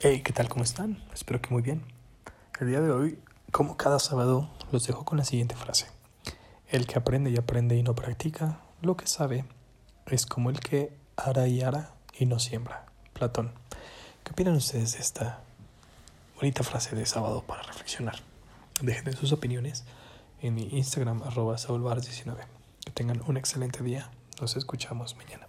Hey, ¿qué tal? ¿Cómo están? Espero que muy bien. El día de hoy, como cada sábado, los dejo con la siguiente frase. El que aprende y aprende y no practica, lo que sabe, es como el que hará y hará y no siembra. Platón. ¿Qué opinan ustedes de esta bonita frase de sábado para reflexionar? Dejen sus opiniones en mi Instagram arroba 19 Que tengan un excelente día. Nos escuchamos mañana.